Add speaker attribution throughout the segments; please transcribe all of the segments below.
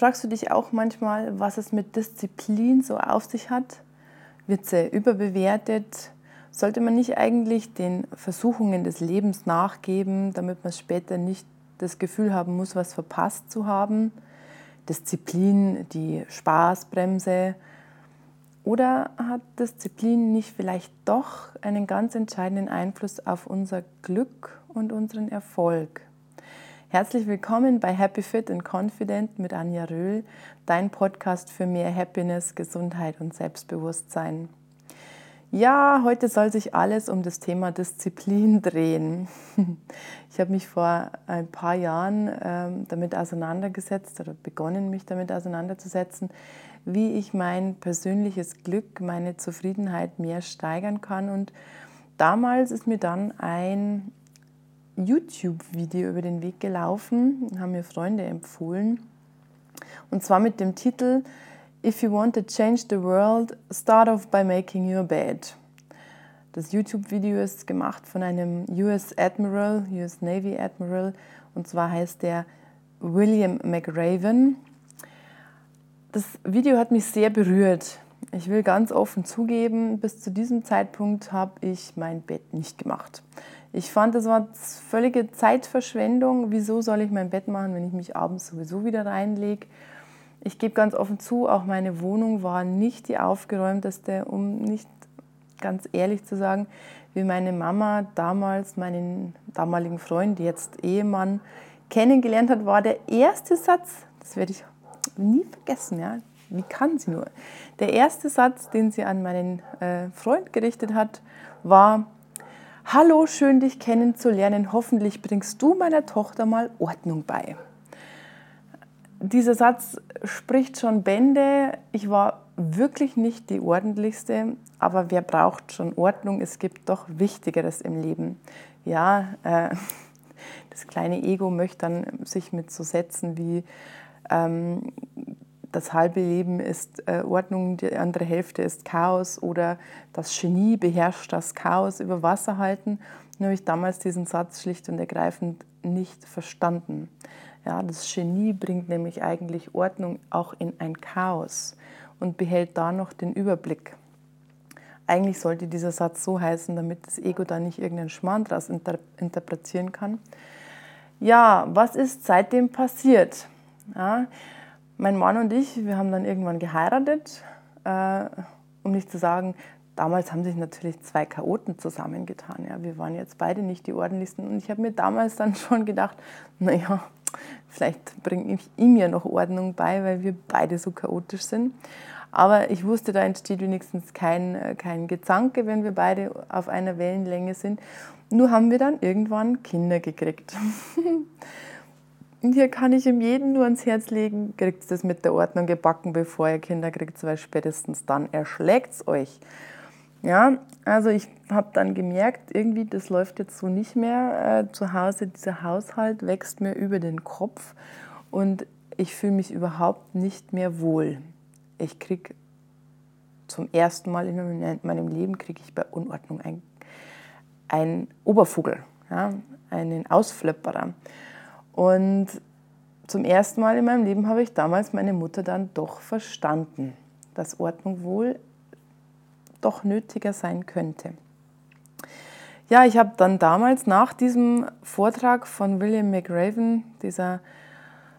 Speaker 1: Fragst du dich auch manchmal, was es mit Disziplin so auf sich hat? Wird sie überbewertet? Sollte man nicht eigentlich den Versuchungen des Lebens nachgeben, damit man später nicht das Gefühl haben muss, was verpasst zu haben? Disziplin die Spaßbremse? Oder hat Disziplin nicht vielleicht doch einen ganz entscheidenden Einfluss auf unser Glück und unseren Erfolg? Herzlich willkommen bei Happy Fit and Confident mit Anja Röhl, dein Podcast für mehr Happiness, Gesundheit und Selbstbewusstsein. Ja, heute soll sich alles um das Thema Disziplin drehen. Ich habe mich vor ein paar Jahren ähm, damit auseinandergesetzt oder begonnen, mich damit auseinanderzusetzen, wie ich mein persönliches Glück, meine Zufriedenheit mehr steigern kann. Und damals ist mir dann ein YouTube-Video über den Weg gelaufen, haben mir Freunde empfohlen. Und zwar mit dem Titel If you want to change the world, start off by making your bed. Das YouTube-Video ist gemacht von einem US Admiral, US Navy Admiral, und zwar heißt der William McRaven. Das Video hat mich sehr berührt. Ich will ganz offen zugeben, bis zu diesem Zeitpunkt habe ich mein Bett nicht gemacht. Ich fand, das war völlige Zeitverschwendung. Wieso soll ich mein Bett machen, wenn ich mich abends sowieso wieder reinlege? Ich gebe ganz offen zu, auch meine Wohnung war nicht die aufgeräumteste, um nicht ganz ehrlich zu sagen, wie meine Mama damals meinen damaligen Freund, jetzt Ehemann, kennengelernt hat, war der erste Satz, das werde ich nie vergessen, ja, wie kann sie nur? Der erste Satz, den sie an meinen äh, Freund gerichtet hat, war, Hallo, schön dich kennenzulernen. Hoffentlich bringst du meiner Tochter mal Ordnung bei. Dieser Satz spricht schon Bände. Ich war wirklich nicht die ordentlichste, aber wer braucht schon Ordnung? Es gibt doch Wichtigeres im Leben. Ja, äh, das kleine Ego möchte dann sich mit so Sätzen wie ähm, das halbe Leben ist äh, Ordnung, die andere Hälfte ist Chaos oder das Genie beherrscht das Chaos über Wasser halten. Nur habe ich damals diesen Satz schlicht und ergreifend nicht verstanden. Ja, das Genie bringt nämlich eigentlich Ordnung auch in ein Chaos und behält da noch den Überblick. Eigentlich sollte dieser Satz so heißen, damit das Ego da nicht irgendeinen Schmarrn daraus inter interpretieren kann. Ja, was ist seitdem passiert? Ja, mein Mann und ich, wir haben dann irgendwann geheiratet, äh, um nicht zu sagen, damals haben sich natürlich zwei Chaoten zusammengetan. Ja. Wir waren jetzt beide nicht die ordentlichsten und ich habe mir damals dann schon gedacht, naja, vielleicht bringe ich ihm ja noch Ordnung bei, weil wir beide so chaotisch sind. Aber ich wusste, da entsteht wenigstens kein, kein Gezanke, wenn wir beide auf einer Wellenlänge sind. Nur haben wir dann irgendwann Kinder gekriegt. Und hier kann ich ihm jeden nur ans Herz legen, kriegt das mit der Ordnung gebacken, bevor ihr Kinder kriegt, weil spätestens dann erschlägt es euch. Ja, also ich habe dann gemerkt, irgendwie das läuft jetzt so nicht mehr. Äh, zu Hause, dieser Haushalt wächst mir über den Kopf und ich fühle mich überhaupt nicht mehr wohl. Ich kriege zum ersten Mal in meinem Leben kriege ich bei Unordnung einen Obervogel, ja, einen Ausflipperer. Und zum ersten Mal in meinem Leben habe ich damals meine Mutter dann doch verstanden, dass Ordnung wohl doch nötiger sein könnte. Ja, ich habe dann damals nach diesem Vortrag von William McRaven, dieser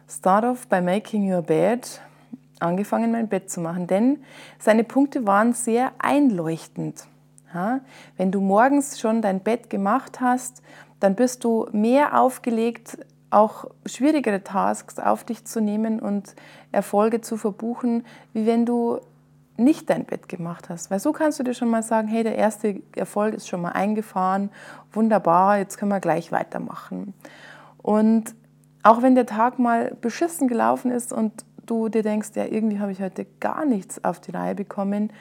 Speaker 1: Start-off by Making Your Bed, angefangen, mein Bett zu machen. Denn seine Punkte waren sehr einleuchtend. Ja, wenn du morgens schon dein Bett gemacht hast, dann bist du mehr aufgelegt, auch schwierigere Tasks auf dich zu nehmen und Erfolge zu verbuchen, wie wenn du nicht dein Bett gemacht hast. Weil so kannst du dir schon mal sagen, hey, der erste Erfolg ist schon mal eingefahren, wunderbar, jetzt können wir gleich weitermachen. Und auch wenn der Tag mal beschissen gelaufen ist und du dir denkst, ja, irgendwie habe ich heute gar nichts auf die Reihe bekommen,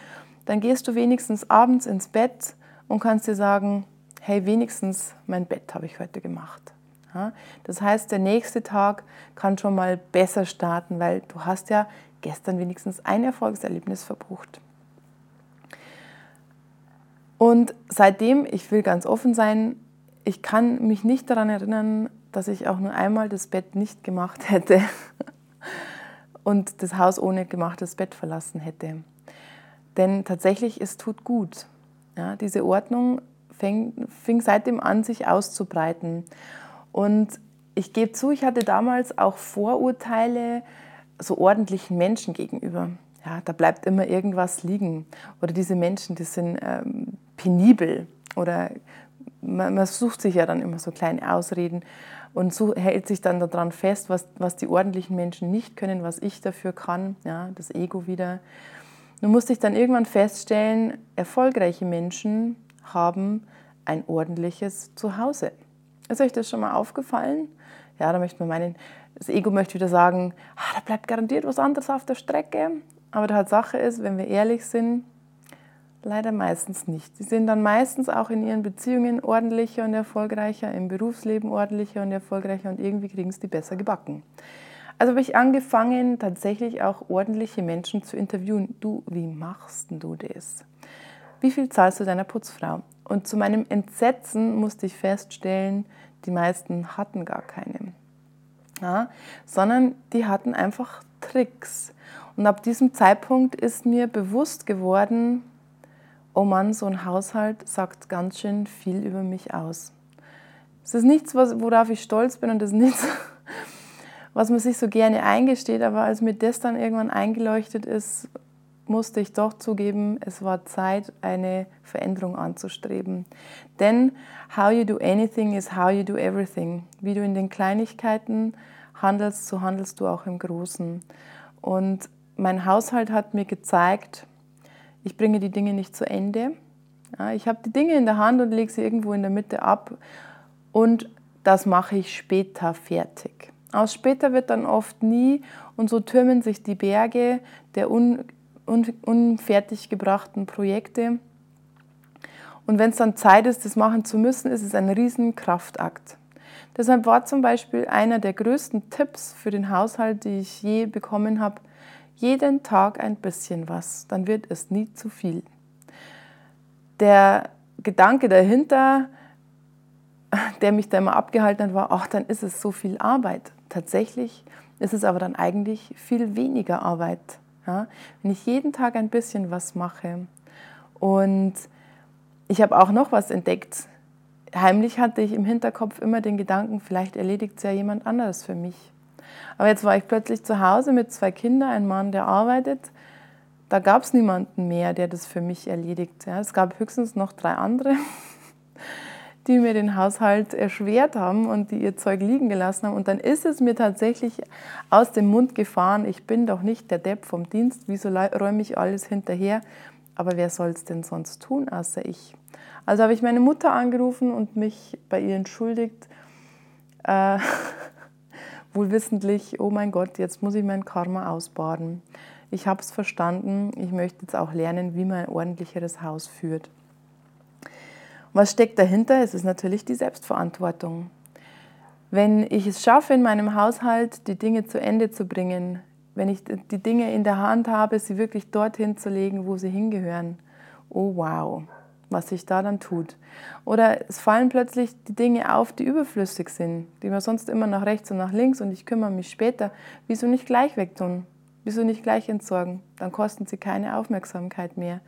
Speaker 1: dann gehst du wenigstens abends ins Bett und kannst dir sagen, hey, wenigstens mein Bett habe ich heute gemacht. Das heißt, der nächste Tag kann schon mal besser starten, weil du hast ja gestern wenigstens ein Erfolgserlebnis verbucht. Und seitdem, ich will ganz offen sein, ich kann mich nicht daran erinnern, dass ich auch nur einmal das Bett nicht gemacht hätte. und das Haus ohne gemachtes Bett verlassen hätte. Denn tatsächlich, es tut gut. Ja, diese Ordnung fing, fing seitdem an, sich auszubreiten. Und ich gebe zu, ich hatte damals auch Vorurteile so ordentlichen Menschen gegenüber. Ja, da bleibt immer irgendwas liegen. Oder diese Menschen, die sind ähm, penibel. Oder man, man, sucht sich ja dann immer so kleine Ausreden und so hält sich dann daran fest, was, was die ordentlichen Menschen nicht können, was ich dafür kann. Ja, das Ego wieder. Nun musste ich dann irgendwann feststellen, erfolgreiche Menschen haben ein ordentliches Zuhause. Ist euch das schon mal aufgefallen? Ja, da möchte man meinen, das Ego möchte wieder sagen, ah, da bleibt garantiert was anderes auf der Strecke. Aber die Tatsache ist, wenn wir ehrlich sind, leider meistens nicht. Sie sind dann meistens auch in ihren Beziehungen ordentlicher und erfolgreicher, im Berufsleben ordentlicher und erfolgreicher und irgendwie kriegen sie die besser gebacken. Also habe ich angefangen, tatsächlich auch ordentliche Menschen zu interviewen. Du, wie machst du das? Wie viel zahlst du deiner Putzfrau? Und zu meinem Entsetzen musste ich feststellen, die meisten hatten gar keine. Ja, sondern die hatten einfach Tricks. Und ab diesem Zeitpunkt ist mir bewusst geworden, oh Mann, so ein Haushalt sagt ganz schön viel über mich aus. Es ist nichts, worauf ich stolz bin und es ist nichts, was man sich so gerne eingesteht, aber als mir das dann irgendwann eingeleuchtet ist, musste ich doch zugeben, es war Zeit, eine Veränderung anzustreben. Denn how you do anything is how you do everything. Wie du in den Kleinigkeiten handelst, so handelst du auch im Großen. Und mein Haushalt hat mir gezeigt, ich bringe die Dinge nicht zu Ende. Ich habe die Dinge in der Hand und lege sie irgendwo in der Mitte ab und das mache ich später fertig. Aus später wird dann oft nie und so türmen sich die Berge der un unfertig gebrachten Projekte. Und wenn es dann Zeit ist, das machen zu müssen, ist es ein riesen Kraftakt. Deshalb war zum Beispiel einer der größten Tipps für den Haushalt, die ich je bekommen habe, jeden Tag ein bisschen was, dann wird es nie zu viel. Der Gedanke dahinter, der mich da immer abgehalten hat, war, ach, dann ist es so viel Arbeit. Tatsächlich ist es aber dann eigentlich viel weniger Arbeit. Ja? Wenn ich jeden Tag ein bisschen was mache. Und ich habe auch noch was entdeckt. Heimlich hatte ich im Hinterkopf immer den Gedanken, vielleicht erledigt es ja jemand anderes für mich. Aber jetzt war ich plötzlich zu Hause mit zwei Kindern, ein Mann, der arbeitet. Da gab es niemanden mehr, der das für mich erledigt. Ja, es gab höchstens noch drei andere, die mir den Haushalt erschwert haben und die ihr Zeug liegen gelassen haben. Und dann ist es mir tatsächlich aus dem Mund gefahren, ich bin doch nicht der Depp vom Dienst, wieso räume ich alles hinterher? Aber wer soll es denn sonst tun, außer ich? Also habe ich meine Mutter angerufen und mich bei ihr entschuldigt. Äh, wohl wissentlich, oh mein Gott, jetzt muss ich mein Karma ausbaden. Ich habe es verstanden, ich möchte jetzt auch lernen, wie man ein ordentlicheres Haus führt. Was steckt dahinter? Es ist natürlich die Selbstverantwortung. Wenn ich es schaffe, in meinem Haushalt die Dinge zu Ende zu bringen, wenn ich die Dinge in der Hand habe, sie wirklich dorthin zu legen, wo sie hingehören, oh wow, was sich da dann tut. Oder es fallen plötzlich die Dinge auf, die überflüssig sind, die man sonst immer nach rechts und nach links und ich kümmere mich später. Wieso nicht gleich wegtun? Wieso nicht gleich entsorgen? Dann kosten sie keine Aufmerksamkeit mehr.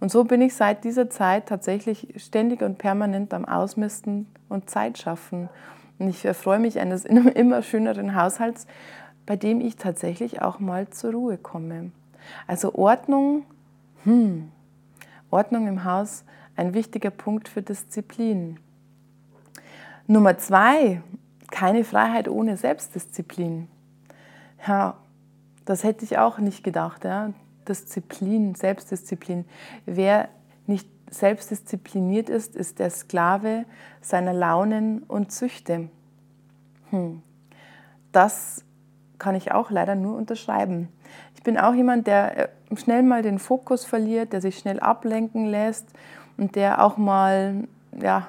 Speaker 1: Und so bin ich seit dieser Zeit tatsächlich ständig und permanent am Ausmisten und Zeit schaffen. Und ich erfreue mich eines immer schöneren Haushalts, bei dem ich tatsächlich auch mal zur Ruhe komme. Also Ordnung, hm, Ordnung im Haus ein wichtiger Punkt für Disziplin. Nummer zwei, keine Freiheit ohne Selbstdisziplin. Ja, das hätte ich auch nicht gedacht. Ja. Disziplin, Selbstdisziplin. Wer nicht selbstdiszipliniert ist, ist der Sklave seiner Launen und Züchte. Hm. Das kann ich auch leider nur unterschreiben. Ich bin auch jemand, der äh, schnell mal den Fokus verliert, der sich schnell ablenken lässt und der auch mal ja,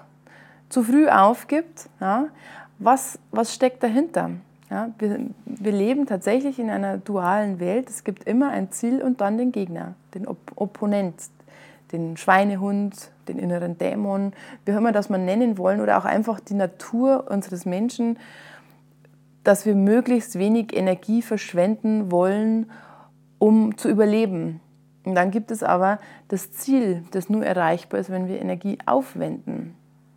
Speaker 1: zu früh aufgibt. Ja. Was, was steckt dahinter? Ja, wir, wir leben tatsächlich in einer dualen Welt. Es gibt immer ein Ziel und dann den Gegner, den Op Opponent, den Schweinehund, den inneren Dämon, wie auch immer das man nennen wollen, oder auch einfach die Natur unseres Menschen dass wir möglichst wenig Energie verschwenden wollen, um zu überleben. Und dann gibt es aber das Ziel, das nur erreichbar ist, wenn wir Energie aufwenden.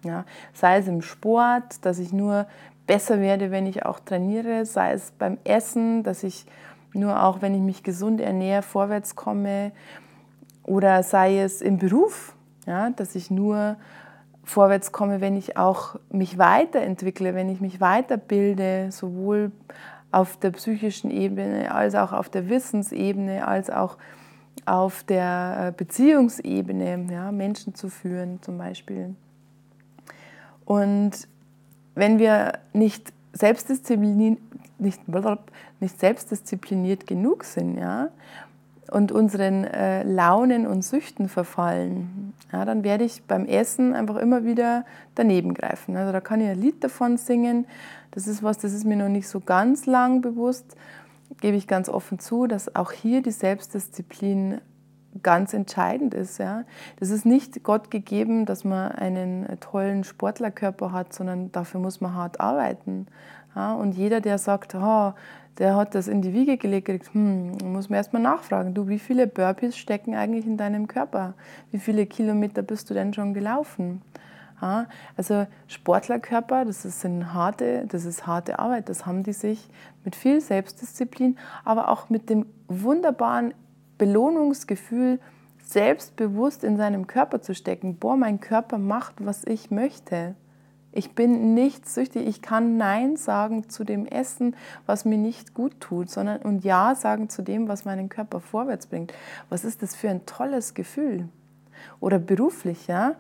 Speaker 1: Ja, sei es im Sport, dass ich nur besser werde, wenn ich auch trainiere, sei es beim Essen, dass ich nur auch, wenn ich mich gesund ernähre, vorwärts komme, oder sei es im Beruf, ja, dass ich nur vorwärts komme, wenn ich auch mich weiterentwickle, wenn ich mich weiterbilde, sowohl auf der psychischen Ebene als auch auf der Wissensebene, als auch auf der äh, Beziehungsebene, ja, Menschen zu führen zum Beispiel. Und wenn wir nicht selbstdiszipliniert, nicht, nicht selbstdiszipliniert genug sind, ja, und unseren äh, Launen und Süchten verfallen, ja, dann werde ich beim Essen einfach immer wieder daneben greifen. Also da kann ich ein Lied davon singen. Das ist was, das ist mir noch nicht so ganz lang bewusst. Gebe ich ganz offen zu, dass auch hier die Selbstdisziplin ganz entscheidend ist. Ja. Das ist nicht Gott gegeben, dass man einen tollen Sportlerkörper hat, sondern dafür muss man hart arbeiten. Ja. Und jeder, der sagt, oh, der hat das in die Wiege gelegt, hm, muss man erstmal nachfragen, du, wie viele Burpees stecken eigentlich in deinem Körper? Wie viele Kilometer bist du denn schon gelaufen? Ja, also Sportlerkörper, das ist, eine harte, das ist harte Arbeit, das haben die sich mit viel Selbstdisziplin, aber auch mit dem wunderbaren Belohnungsgefühl, selbstbewusst in seinem Körper zu stecken. Boah, mein Körper macht, was ich möchte. Ich bin nicht süchtig. Ich kann Nein sagen zu dem Essen, was mir nicht gut tut, sondern und Ja sagen zu dem, was meinen Körper vorwärts bringt. Was ist das für ein tolles Gefühl? Oder beruflich, ja?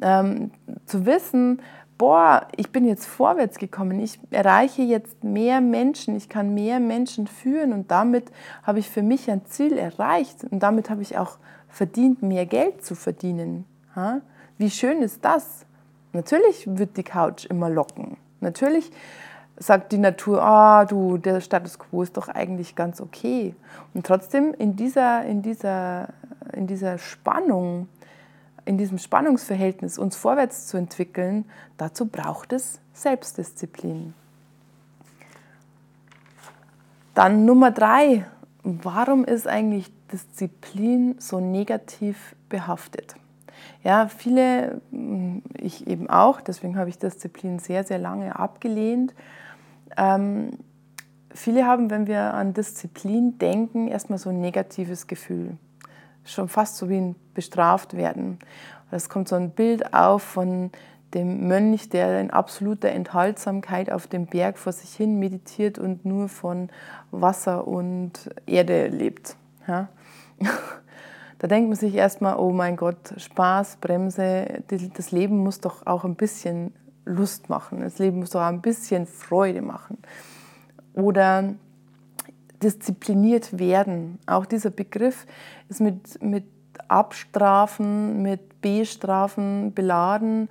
Speaker 1: Ähm, zu wissen, boah, ich bin jetzt vorwärts gekommen, ich erreiche jetzt mehr Menschen, ich kann mehr Menschen führen und damit habe ich für mich ein Ziel erreicht und damit habe ich auch verdient, mehr Geld zu verdienen. Wie schön ist das? Natürlich wird die Couch immer locken. Natürlich sagt die Natur, ah, du, der Status quo ist doch eigentlich ganz okay. Und trotzdem in dieser, in dieser, in dieser Spannung, in diesem Spannungsverhältnis uns vorwärts zu entwickeln, dazu braucht es Selbstdisziplin. Dann Nummer drei, warum ist eigentlich Disziplin so negativ behaftet? Ja, viele, mm, ich eben auch, deswegen habe ich Disziplin sehr, sehr lange abgelehnt. Ähm, viele haben, wenn wir an Disziplin denken, erstmal so ein negatives Gefühl. Schon fast so wie ein bestraft werden. Es kommt so ein Bild auf von dem Mönch, der in absoluter Enthaltsamkeit auf dem Berg vor sich hin meditiert und nur von Wasser und Erde lebt. Ja? Da denkt man sich erstmal, oh mein Gott, Spaß, Bremse, das Leben muss doch auch ein bisschen Lust machen, das Leben muss doch auch ein bisschen Freude machen. Oder diszipliniert werden. Auch dieser Begriff ist mit, mit Abstrafen, mit Bestrafen beladen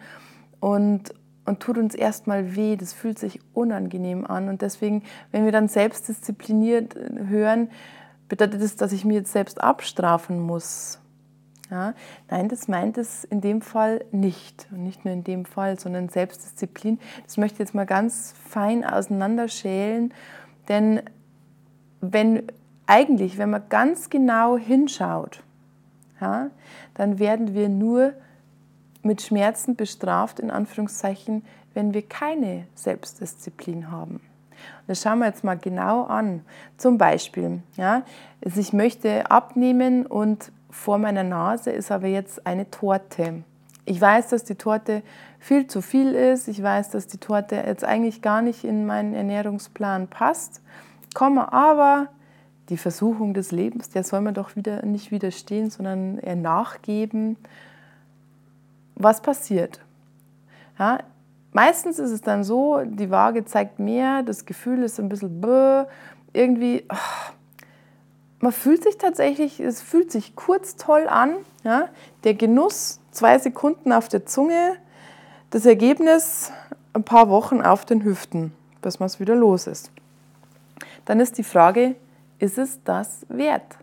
Speaker 1: und, und tut uns erstmal weh. Das fühlt sich unangenehm an. Und deswegen, wenn wir dann selbstdiszipliniert hören, bedeutet das, dass ich mir jetzt selbst abstrafen muss? Ja? Nein, das meint es in dem Fall nicht. Und nicht nur in dem Fall, sondern Selbstdisziplin. Das möchte ich jetzt mal ganz fein auseinanderschälen. Denn wenn eigentlich, wenn man ganz genau hinschaut, ja, dann werden wir nur mit Schmerzen bestraft, in Anführungszeichen, wenn wir keine Selbstdisziplin haben. Das schauen wir jetzt mal genau an. Zum Beispiel, ja, also ich möchte abnehmen und vor meiner Nase ist aber jetzt eine Torte. Ich weiß, dass die Torte viel zu viel ist. Ich weiß, dass die Torte jetzt eigentlich gar nicht in meinen Ernährungsplan passt. Komme aber die Versuchung des Lebens, der soll man doch wieder nicht widerstehen, sondern eher nachgeben. Was passiert? Ja, Meistens ist es dann so, die Waage zeigt mehr, das Gefühl ist ein bisschen bäh, irgendwie, oh, man fühlt sich tatsächlich, es fühlt sich kurz toll an, ja? der Genuss zwei Sekunden auf der Zunge, das Ergebnis ein paar Wochen auf den Hüften, bis man es wieder los ist. Dann ist die Frage, ist es das wert?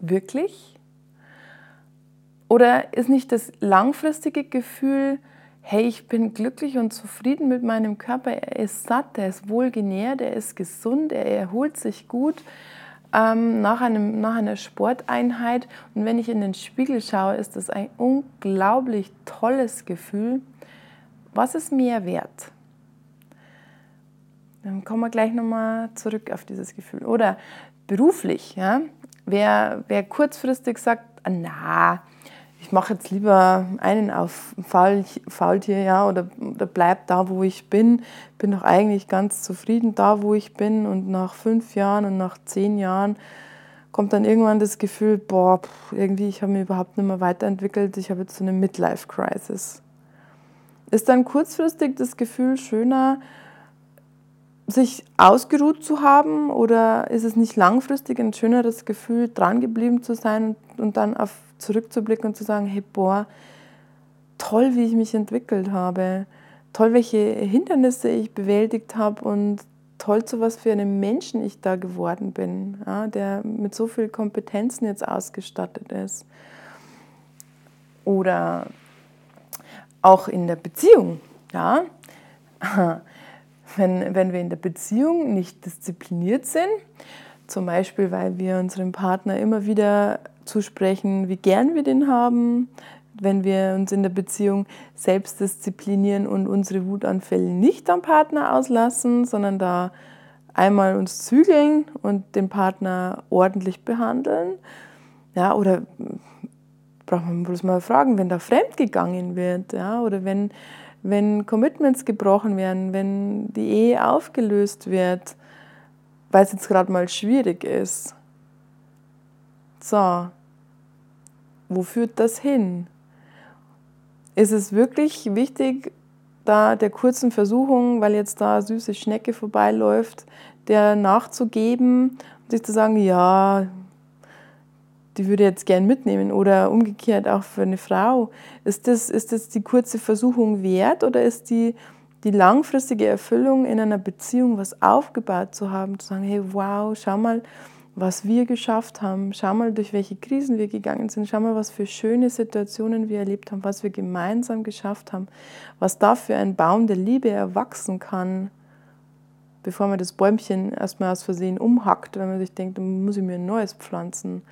Speaker 1: Wirklich? Oder ist nicht das langfristige Gefühl, hey, ich bin glücklich und zufrieden mit meinem Körper, er ist satt, er ist wohlgenährt, er ist gesund, er erholt sich gut ähm, nach, einem, nach einer Sporteinheit. Und wenn ich in den Spiegel schaue, ist das ein unglaublich tolles Gefühl. Was ist mehr wert? Dann kommen wir gleich nochmal zurück auf dieses Gefühl. Oder beruflich, ja? wer, wer kurzfristig sagt, ah, na, ich mache jetzt lieber einen auf Faul, Faultier, ja, oder, oder bleib da, wo ich bin. Bin doch eigentlich ganz zufrieden da, wo ich bin. Und nach fünf Jahren und nach zehn Jahren kommt dann irgendwann das Gefühl, boah, irgendwie, ich habe mich überhaupt nicht mehr weiterentwickelt. Ich habe jetzt so eine Midlife-Crisis. Ist dann kurzfristig das Gefühl schöner, sich ausgeruht zu haben oder ist es nicht langfristig ein schöneres Gefühl, dran geblieben zu sein und dann auf zurückzublicken und zu sagen, hey, boah, toll, wie ich mich entwickelt habe, toll, welche Hindernisse ich bewältigt habe und toll, zu was für einem Menschen ich da geworden bin, ja, der mit so vielen Kompetenzen jetzt ausgestattet ist. Oder auch in der Beziehung, ja. Wenn, wenn wir in der Beziehung nicht diszipliniert sind, zum Beispiel, weil wir unserem Partner immer wieder zusprechen, wie gern wir den haben, wenn wir uns in der Beziehung selbst disziplinieren und unsere Wutanfälle nicht am Partner auslassen, sondern da einmal uns zügeln und den Partner ordentlich behandeln. Ja, oder braucht man bloß mal fragen, wenn da fremd gegangen wird, ja, oder wenn, wenn Commitments gebrochen werden, wenn die Ehe aufgelöst wird, weil es jetzt gerade mal schwierig ist. So, wo führt das hin? Ist es wirklich wichtig, da der kurzen Versuchung, weil jetzt da süße Schnecke vorbeiläuft, der nachzugeben und sich zu sagen, ja, die würde jetzt gern mitnehmen oder umgekehrt auch für eine Frau. Ist das, ist das die kurze Versuchung wert oder ist die, die langfristige Erfüllung in einer Beziehung, was aufgebaut zu haben, zu sagen, hey, wow, schau mal, was wir geschafft haben. Schau mal, durch welche Krisen wir gegangen sind. Schau mal, was für schöne Situationen wir erlebt haben, was wir gemeinsam geschafft haben, was da für ein Baum der Liebe erwachsen kann, bevor man das Bäumchen erstmal aus Versehen umhackt, wenn man sich denkt, dann muss ich mir ein neues pflanzen.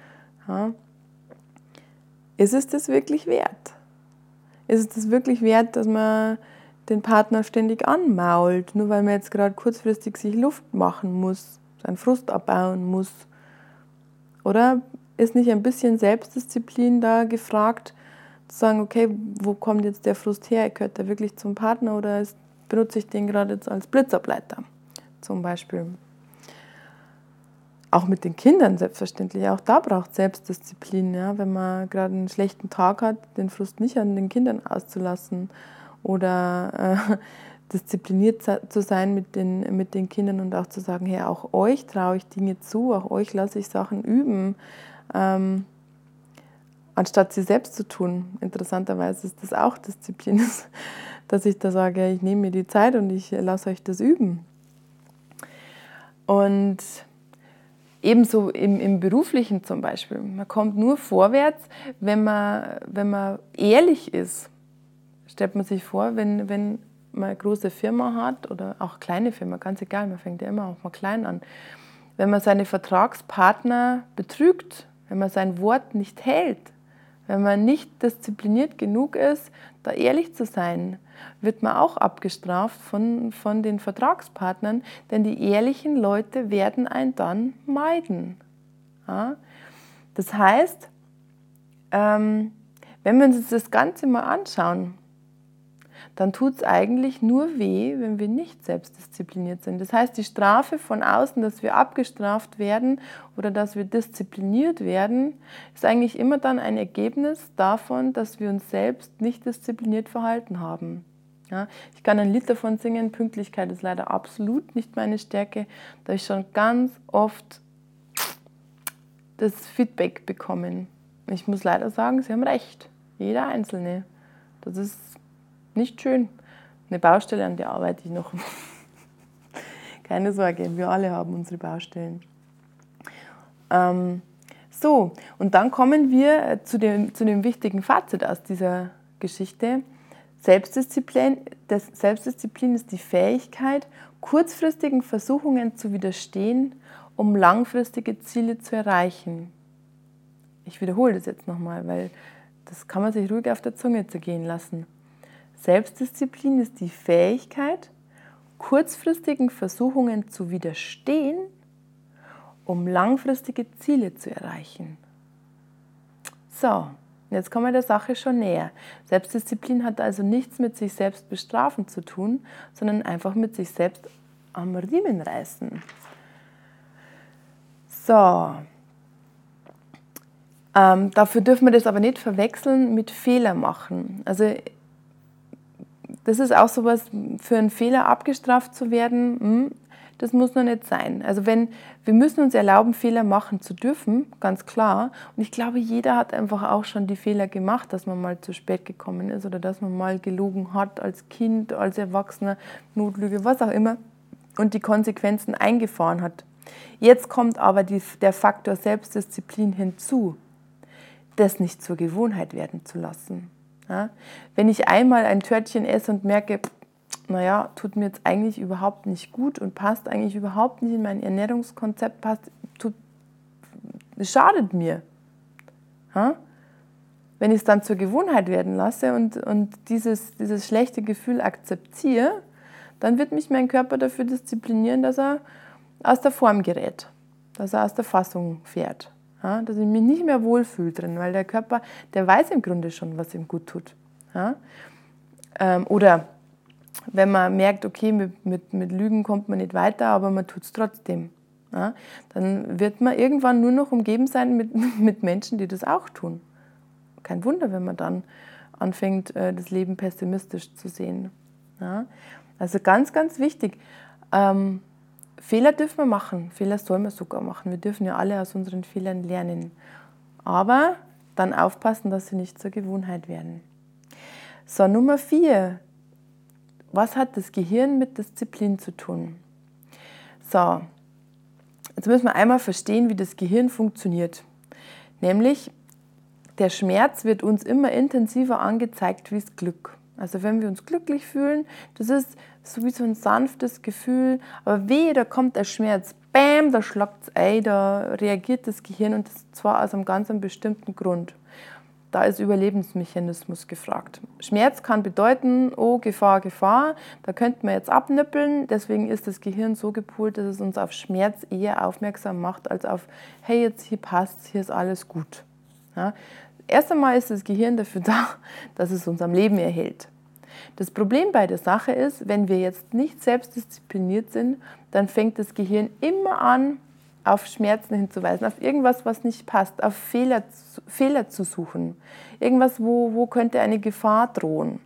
Speaker 1: Ist es das wirklich wert? Ist es das wirklich wert, dass man den Partner ständig anmault, nur weil man jetzt gerade kurzfristig sich Luft machen muss, seinen Frust abbauen muss? Oder ist nicht ein bisschen Selbstdisziplin da gefragt, zu sagen, okay, wo kommt jetzt der Frust her? Gehört der wirklich zum Partner oder benutze ich den gerade jetzt als Blitzableiter zum Beispiel? Auch mit den Kindern selbstverständlich. Auch da braucht Selbstdisziplin. Ja? Wenn man gerade einen schlechten Tag hat, den Frust nicht an den Kindern auszulassen oder äh, diszipliniert zu sein mit den, mit den Kindern und auch zu sagen, hey, auch euch traue ich Dinge zu, auch euch lasse ich Sachen üben, ähm, anstatt sie selbst zu tun. Interessanterweise ist das auch Disziplin, dass ich da sage, ich nehme mir die Zeit und ich lasse euch das üben. Und ebenso im, im Beruflichen zum Beispiel. Man kommt nur vorwärts, wenn man, wenn man ehrlich ist. Stellt man sich vor, wenn, wenn man eine große Firma hat oder auch kleine Firma, ganz egal, man fängt ja immer auch mal klein an. Wenn man seine Vertragspartner betrügt, wenn man sein Wort nicht hält, wenn man nicht diszipliniert genug ist, da ehrlich zu sein, wird man auch abgestraft von, von den Vertragspartnern, denn die ehrlichen Leute werden einen dann meiden. Ja? Das heißt, ähm, wenn wir uns das Ganze mal anschauen, dann tut es eigentlich nur weh, wenn wir nicht selbstdiszipliniert sind. Das heißt, die Strafe von außen, dass wir abgestraft werden oder dass wir diszipliniert werden, ist eigentlich immer dann ein Ergebnis davon, dass wir uns selbst nicht diszipliniert verhalten haben. Ja, ich kann ein Lied davon singen, Pünktlichkeit ist leider absolut nicht meine Stärke. Da ich schon ganz oft das Feedback bekommen. Ich muss leider sagen, Sie haben recht. Jeder Einzelne. Das ist nicht schön. Eine Baustelle, an der arbeite ich noch. Keine Sorge, wir alle haben unsere Baustellen. Ähm, so, und dann kommen wir zu dem, zu dem wichtigen Fazit aus dieser Geschichte. Selbstdisziplin, das Selbstdisziplin ist die Fähigkeit, kurzfristigen Versuchungen zu widerstehen, um langfristige Ziele zu erreichen. Ich wiederhole das jetzt nochmal, weil das kann man sich ruhig auf der Zunge zergehen lassen. Selbstdisziplin ist die Fähigkeit, kurzfristigen Versuchungen zu widerstehen, um langfristige Ziele zu erreichen. So, jetzt kommen wir der Sache schon näher. Selbstdisziplin hat also nichts mit sich selbst bestrafen zu tun, sondern einfach mit sich selbst am Riemen reißen. So, ähm, dafür dürfen wir das aber nicht verwechseln mit Fehler machen. Also das ist auch sowas, für einen Fehler abgestraft zu werden, hm, das muss noch nicht sein. Also wenn wir müssen uns erlauben, Fehler machen zu dürfen, ganz klar. Und ich glaube, jeder hat einfach auch schon die Fehler gemacht, dass man mal zu spät gekommen ist oder dass man mal gelogen hat als Kind, als Erwachsener, Notlüge, was auch immer, und die Konsequenzen eingefahren hat. Jetzt kommt aber die, der Faktor Selbstdisziplin hinzu, das nicht zur Gewohnheit werden zu lassen. Ja? Wenn ich einmal ein Törtchen esse und merke, naja, tut mir jetzt eigentlich überhaupt nicht gut und passt eigentlich überhaupt nicht in mein Ernährungskonzept, passt, tut, schadet mir. Ja? Wenn ich es dann zur Gewohnheit werden lasse und, und dieses, dieses schlechte Gefühl akzeptiere, dann wird mich mein Körper dafür disziplinieren, dass er aus der Form gerät, dass er aus der Fassung fährt, ja? dass ich mich nicht mehr wohlfühle drin, weil der Körper, der weiß im Grunde schon, was ihm gut tut. Ja? Ähm, oder wenn man merkt, okay, mit, mit, mit Lügen kommt man nicht weiter, aber man tut es trotzdem. Ja, dann wird man irgendwann nur noch umgeben sein mit, mit Menschen, die das auch tun. Kein Wunder, wenn man dann anfängt, äh, das Leben pessimistisch zu sehen. Ja, also ganz, ganz wichtig. Ähm, Fehler dürfen wir machen, Fehler sollen wir sogar machen. Wir dürfen ja alle aus unseren Fehlern lernen. Aber dann aufpassen, dass sie nicht zur Gewohnheit werden. So, Nummer vier, was hat das Gehirn mit Disziplin zu tun? So, jetzt müssen wir einmal verstehen, wie das Gehirn funktioniert. Nämlich, der Schmerz wird uns immer intensiver angezeigt wie das Glück. Also wenn wir uns glücklich fühlen, das ist so wie so ein sanftes Gefühl, aber wehe, da kommt der Schmerz, bam, da schlagt es ein, da reagiert das Gehirn und das zwar aus einem ganz bestimmten Grund. Da ist Überlebensmechanismus gefragt. Schmerz kann bedeuten, oh, Gefahr, Gefahr, da könnten wir jetzt abnippeln. Deswegen ist das Gehirn so gepolt, dass es uns auf Schmerz eher aufmerksam macht, als auf, hey, jetzt hier passt, hier ist alles gut. Ja? Erst einmal ist das Gehirn dafür da, dass es uns am Leben erhält. Das Problem bei der Sache ist, wenn wir jetzt nicht selbstdiszipliniert sind, dann fängt das Gehirn immer an, auf Schmerzen hinzuweisen, auf irgendwas, was nicht passt, auf Fehler, Fehler zu suchen, irgendwas, wo, wo könnte eine Gefahr drohen.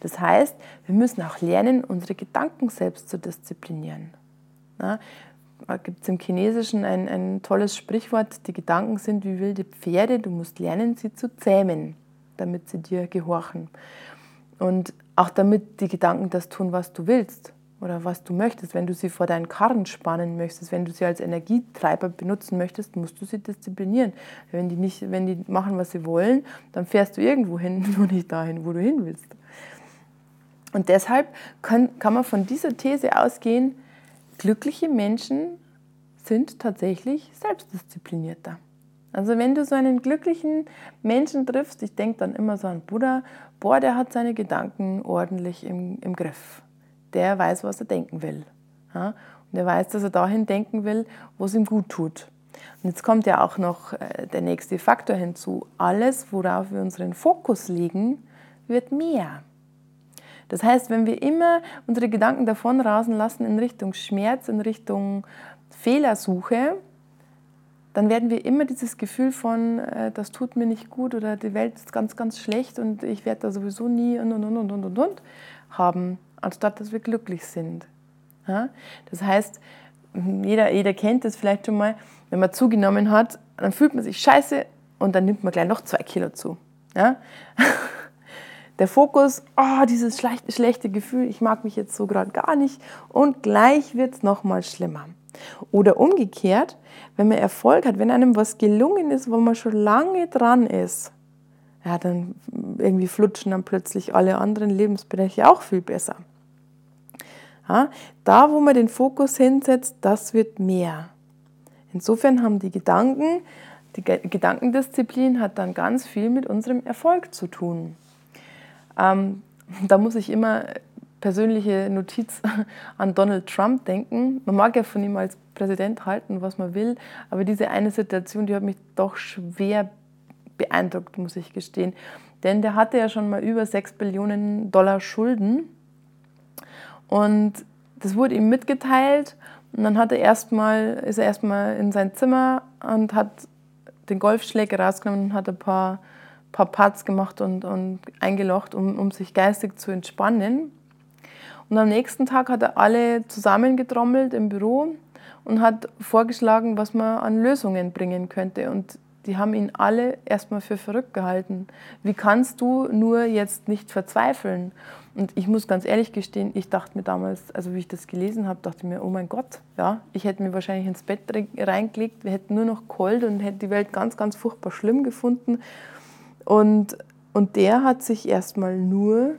Speaker 1: Das heißt, wir müssen auch lernen, unsere Gedanken selbst zu disziplinieren. da gibt es im Chinesischen ein, ein tolles Sprichwort, die Gedanken sind wie wilde Pferde, du musst lernen, sie zu zähmen, damit sie dir gehorchen. Und auch damit die Gedanken das tun, was du willst oder was du möchtest. Wenn du sie vor deinen Karren spannen möchtest, wenn du sie als Energietreiber benutzen möchtest, musst du sie disziplinieren. Wenn die, nicht, wenn die machen, was sie wollen, dann fährst du irgendwo hin, nur nicht dahin, wo du hin willst. Und deshalb kann, kann man von dieser These ausgehen, glückliche Menschen sind tatsächlich selbstdisziplinierter. Also wenn du so einen glücklichen Menschen triffst, ich denke dann immer so an Buddha, boah, der hat seine Gedanken ordentlich im, im Griff der weiß, was er denken will. Ja? Und er weiß, dass er dahin denken will, wo es ihm gut tut. Und jetzt kommt ja auch noch äh, der nächste Faktor hinzu. Alles, worauf wir unseren Fokus legen, wird mehr. Das heißt, wenn wir immer unsere Gedanken davon rasen lassen in Richtung Schmerz, in Richtung Fehlersuche, dann werden wir immer dieses Gefühl von, äh, das tut mir nicht gut oder die Welt ist ganz, ganz schlecht und ich werde da sowieso nie und und und und und und haben anstatt dass wir glücklich sind. Ja? Das heißt, jeder, jeder kennt das vielleicht schon mal, wenn man zugenommen hat, dann fühlt man sich scheiße und dann nimmt man gleich noch zwei Kilo zu. Ja? Der Fokus, oh, dieses schlechte, schlechte Gefühl, ich mag mich jetzt so gerade gar nicht und gleich wird es nochmal schlimmer. Oder umgekehrt, wenn man Erfolg hat, wenn einem was gelungen ist, wo man schon lange dran ist, ja, dann irgendwie flutschen dann plötzlich alle anderen Lebensbereiche auch viel besser. Ja, da, wo man den Fokus hinsetzt, das wird mehr. Insofern haben die Gedanken, die Gedankendisziplin hat dann ganz viel mit unserem Erfolg zu tun. Ähm, da muss ich immer persönliche Notiz an Donald Trump denken. Man mag ja von ihm als Präsident halten, was man will, aber diese eine Situation, die hat mich doch schwer beeindruckt, muss ich gestehen. Denn der hatte ja schon mal über 6 Billionen Dollar Schulden und das wurde ihm mitgeteilt und dann hat er erstmal, ist er erstmal in sein Zimmer und hat den Golfschläger rausgenommen und hat ein paar, paar Putts gemacht und, und eingelocht, um, um sich geistig zu entspannen. Und am nächsten Tag hat er alle zusammengetrommelt im Büro und hat vorgeschlagen, was man an Lösungen bringen könnte. Und die haben ihn alle erstmal für verrückt gehalten. Wie kannst du nur jetzt nicht verzweifeln? Und ich muss ganz ehrlich gestehen, ich dachte mir damals, also wie ich das gelesen habe, dachte ich mir, oh mein Gott, ja, ich hätte mir wahrscheinlich ins Bett reingelegt, wir hätten nur noch kalt und hätte die Welt ganz, ganz furchtbar schlimm gefunden. Und, und der hat sich erstmal nur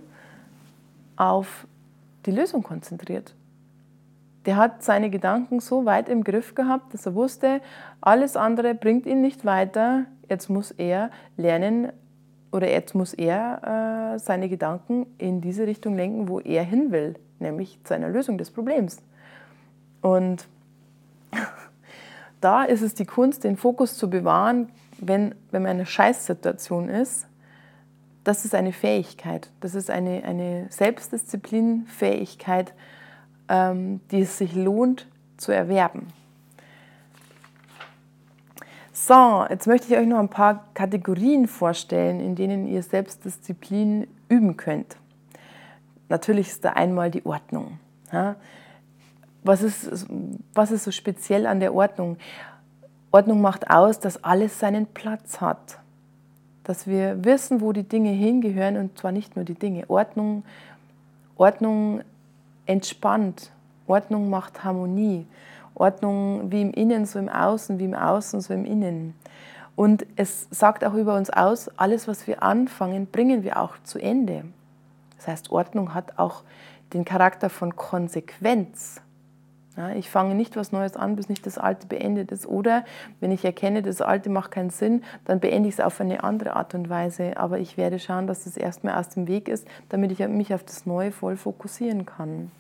Speaker 1: auf die Lösung konzentriert. Der hat seine Gedanken so weit im Griff gehabt, dass er wusste, alles andere bringt ihn nicht weiter. Jetzt muss er lernen, oder jetzt muss er äh, seine Gedanken in diese Richtung lenken, wo er hin will, nämlich zu einer Lösung des Problems. Und da ist es die Kunst, den Fokus zu bewahren, wenn, wenn man in einer Scheißsituation ist. Das ist eine Fähigkeit, das ist eine, eine Selbstdisziplin-Fähigkeit, ähm, die es sich lohnt zu erwerben. So, jetzt möchte ich euch noch ein paar Kategorien vorstellen, in denen ihr Selbstdisziplin üben könnt. Natürlich ist da einmal die Ordnung. Was ist, was ist so speziell an der Ordnung? Ordnung macht aus, dass alles seinen Platz hat. Dass wir wissen, wo die Dinge hingehören und zwar nicht nur die Dinge. Ordnung, Ordnung entspannt. Ordnung macht Harmonie. Ordnung wie im Innen, so im Außen, wie im Außen, so im Innen. Und es sagt auch über uns aus, alles, was wir anfangen, bringen wir auch zu Ende. Das heißt, Ordnung hat auch den Charakter von Konsequenz. Ja, ich fange nicht was Neues an, bis nicht das Alte beendet ist. Oder wenn ich erkenne, das Alte macht keinen Sinn, dann beende ich es auf eine andere Art und Weise. Aber ich werde schauen, dass das erstmal aus dem Weg ist, damit ich mich auf das Neue voll fokussieren kann.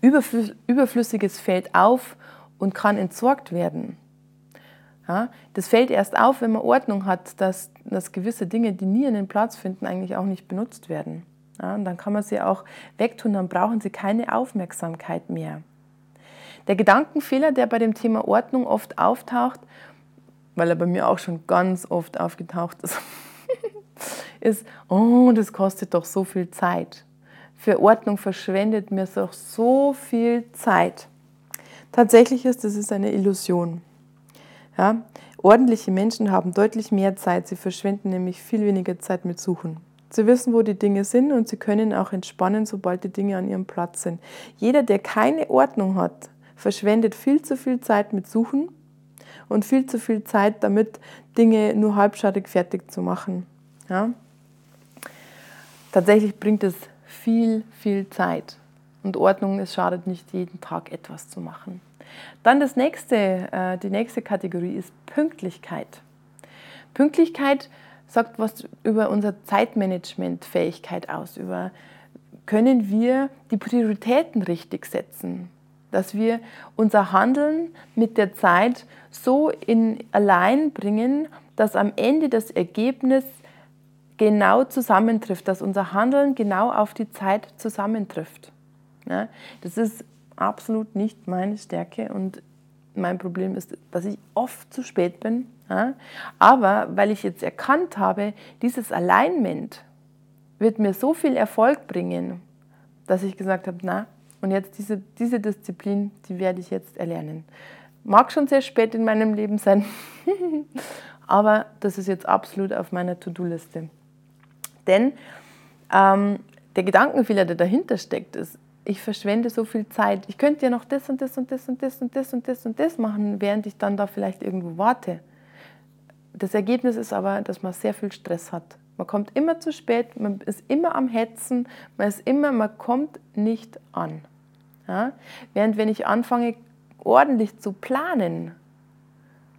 Speaker 1: Überflüssiges fällt auf und kann entsorgt werden. Ja, das fällt erst auf, wenn man Ordnung hat, dass, dass gewisse Dinge, die nie einen Platz finden, eigentlich auch nicht benutzt werden. Ja, und dann kann man sie auch wegtun, dann brauchen sie keine Aufmerksamkeit mehr. Der Gedankenfehler, der bei dem Thema Ordnung oft auftaucht, weil er bei mir auch schon ganz oft aufgetaucht ist, ist, oh, das kostet doch so viel Zeit für Ordnung verschwendet mir doch so viel Zeit. Tatsächlich ist es eine Illusion. Ja? Ordentliche Menschen haben deutlich mehr Zeit, sie verschwenden nämlich viel weniger Zeit mit Suchen. Sie wissen, wo die Dinge sind und sie können auch entspannen, sobald die Dinge an ihrem Platz sind. Jeder, der keine Ordnung hat, verschwendet viel zu viel Zeit mit Suchen und viel zu viel Zeit damit, Dinge nur halbschadig fertig zu machen. Ja? Tatsächlich bringt es viel, viel Zeit. Und Ordnung, es schadet nicht, jeden Tag etwas zu machen. Dann das nächste, äh, die nächste Kategorie ist Pünktlichkeit. Pünktlichkeit sagt was über unsere Zeitmanagementfähigkeit aus, über können wir die Prioritäten richtig setzen, dass wir unser Handeln mit der Zeit so in allein bringen, dass am Ende das Ergebnis genau zusammentrifft, dass unser Handeln genau auf die Zeit zusammentrifft. Ja, das ist absolut nicht meine Stärke und mein Problem ist, dass ich oft zu spät bin. Ja, aber weil ich jetzt erkannt habe, dieses Alignment wird mir so viel Erfolg bringen, dass ich gesagt habe, na, und jetzt diese, diese Disziplin, die werde ich jetzt erlernen. Mag schon sehr spät in meinem Leben sein, aber das ist jetzt absolut auf meiner To-Do-Liste. Denn ähm, der Gedankenfehler, der dahinter steckt, ist, ich verschwende so viel Zeit. Ich könnte ja noch das und das und das und das und das und das und das machen, während ich dann da vielleicht irgendwo warte. das Ergebnis ist aber, dass man sehr viel Stress hat. Man kommt immer zu spät, man ist immer am Hetzen, man ist immer, man kommt nicht an. Ja? Während wenn ich anfange, ordentlich zu planen,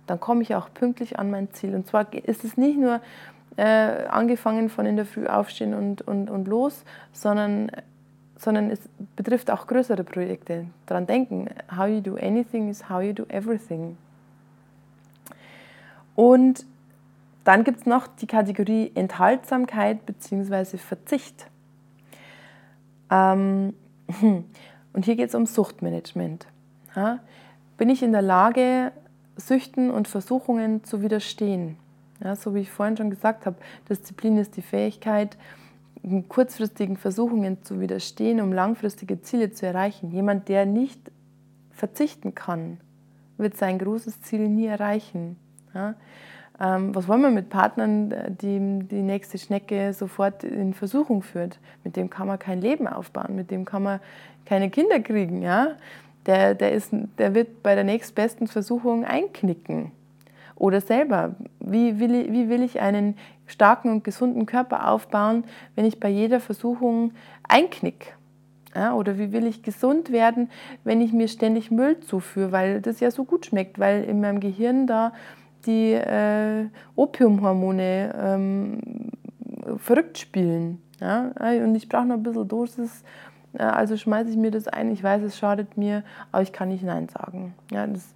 Speaker 1: dann komme ich auch pünktlich an mein Ziel. Und zwar ist es nicht nur äh, angefangen von in der Früh aufstehen und, und, und los, sondern, sondern es betrifft auch größere Projekte. Daran denken, how you do anything is how you do everything. Und dann gibt es noch die Kategorie Enthaltsamkeit bzw. Verzicht. Ähm, und hier geht es um Suchtmanagement. Ja? Bin ich in der Lage, Süchten und Versuchungen zu widerstehen? Ja, so wie ich vorhin schon gesagt habe, Disziplin ist die Fähigkeit, kurzfristigen Versuchungen zu widerstehen, um langfristige Ziele zu erreichen. Jemand, der nicht verzichten kann, wird sein großes Ziel nie erreichen. Ja? Ähm, was wollen wir mit Partnern, die die nächste Schnecke sofort in Versuchung führt? Mit dem kann man kein Leben aufbauen, mit dem kann man keine Kinder kriegen. Ja? Der, der, ist, der wird bei der nächstbesten Versuchung einknicken. Oder selber, wie will, ich, wie will ich einen starken und gesunden Körper aufbauen, wenn ich bei jeder Versuchung einknick? Ja, oder wie will ich gesund werden, wenn ich mir ständig Müll zuführe, weil das ja so gut schmeckt, weil in meinem Gehirn da die äh, Opiumhormone ähm, verrückt spielen. Ja? Und ich brauche noch ein bisschen Dosis, äh, also schmeiße ich mir das ein. Ich weiß, es schadet mir, aber ich kann nicht Nein sagen. Ja, das,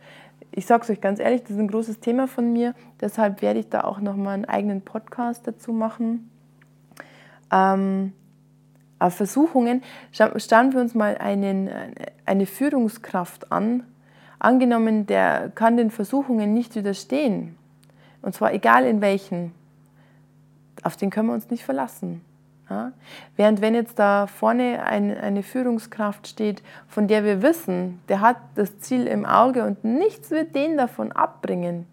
Speaker 1: ich sage es euch ganz ehrlich, das ist ein großes Thema von mir. Deshalb werde ich da auch nochmal einen eigenen Podcast dazu machen. Ähm, aber Versuchungen, schauen wir uns mal einen, eine Führungskraft an, Angenommen, der kann den Versuchungen nicht widerstehen, und zwar egal in welchen, auf den können wir uns nicht verlassen. Ja? Während wenn jetzt da vorne ein, eine Führungskraft steht, von der wir wissen, der hat das Ziel im Auge und nichts wird den davon abbringen,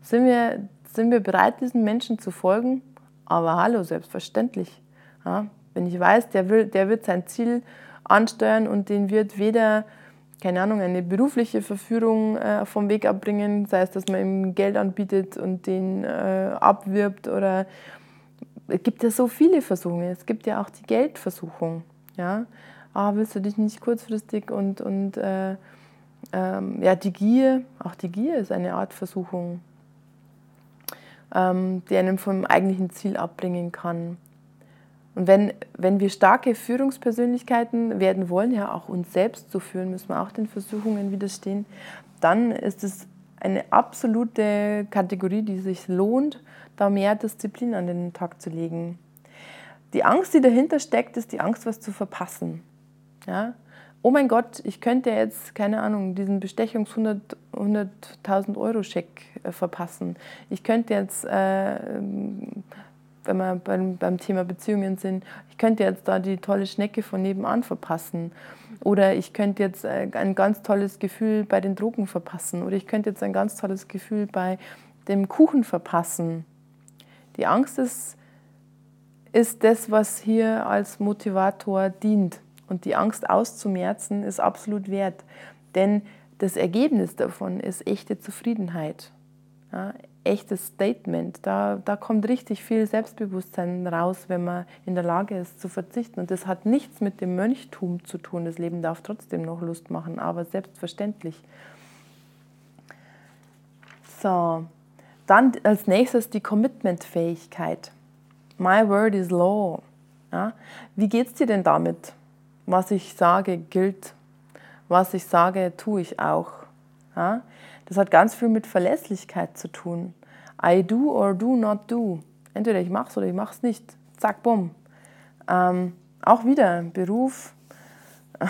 Speaker 1: sind wir, sind wir bereit, diesen Menschen zu folgen? Aber hallo, selbstverständlich. Ja? Wenn ich weiß, der, will, der wird sein Ziel ansteuern und den wird weder keine Ahnung, eine berufliche Verführung äh, vom Weg abbringen, sei es, dass man ihm Geld anbietet und den äh, abwirbt oder es gibt ja so viele Versuchungen. Es gibt ja auch die Geldversuchung. Ja? Ah, willst du dich nicht kurzfristig und, und äh, ähm, ja, die Gier, auch die Gier ist eine Art Versuchung, ähm, die einen vom eigentlichen Ziel abbringen kann. Und wenn, wenn wir starke Führungspersönlichkeiten werden wollen, ja auch uns selbst zu führen, müssen wir auch den Versuchungen widerstehen, dann ist es eine absolute Kategorie, die sich lohnt, da mehr Disziplin an den Tag zu legen. Die Angst, die dahinter steckt, ist die Angst, was zu verpassen. Ja? Oh mein Gott, ich könnte jetzt, keine Ahnung, diesen Bestechungs 100.000 Euro Scheck äh, verpassen. Ich könnte jetzt äh, wenn wir beim, beim Thema Beziehungen sind, ich könnte jetzt da die tolle Schnecke von nebenan verpassen. Oder ich könnte jetzt äh, ein ganz tolles Gefühl bei den Drogen verpassen. Oder ich könnte jetzt ein ganz tolles Gefühl bei dem Kuchen verpassen. Die Angst ist, ist das, was hier als Motivator dient. Und die Angst auszumerzen ist absolut wert. Denn das Ergebnis davon ist echte Zufriedenheit. Ja, echtes Statement. Da, da kommt richtig viel Selbstbewusstsein raus, wenn man in der Lage ist zu verzichten. Und das hat nichts mit dem Mönchtum zu tun. Das Leben darf trotzdem noch Lust machen, aber selbstverständlich. So, dann als nächstes die Commitment-Fähigkeit. My word is law. Ja? Wie es dir denn damit? Was ich sage, gilt. Was ich sage, tue ich auch. Ja? Das hat ganz viel mit Verlässlichkeit zu tun. I do or do not do. Entweder ich mache es oder ich mache es nicht. Zack, bumm. Ähm, auch wieder Beruf.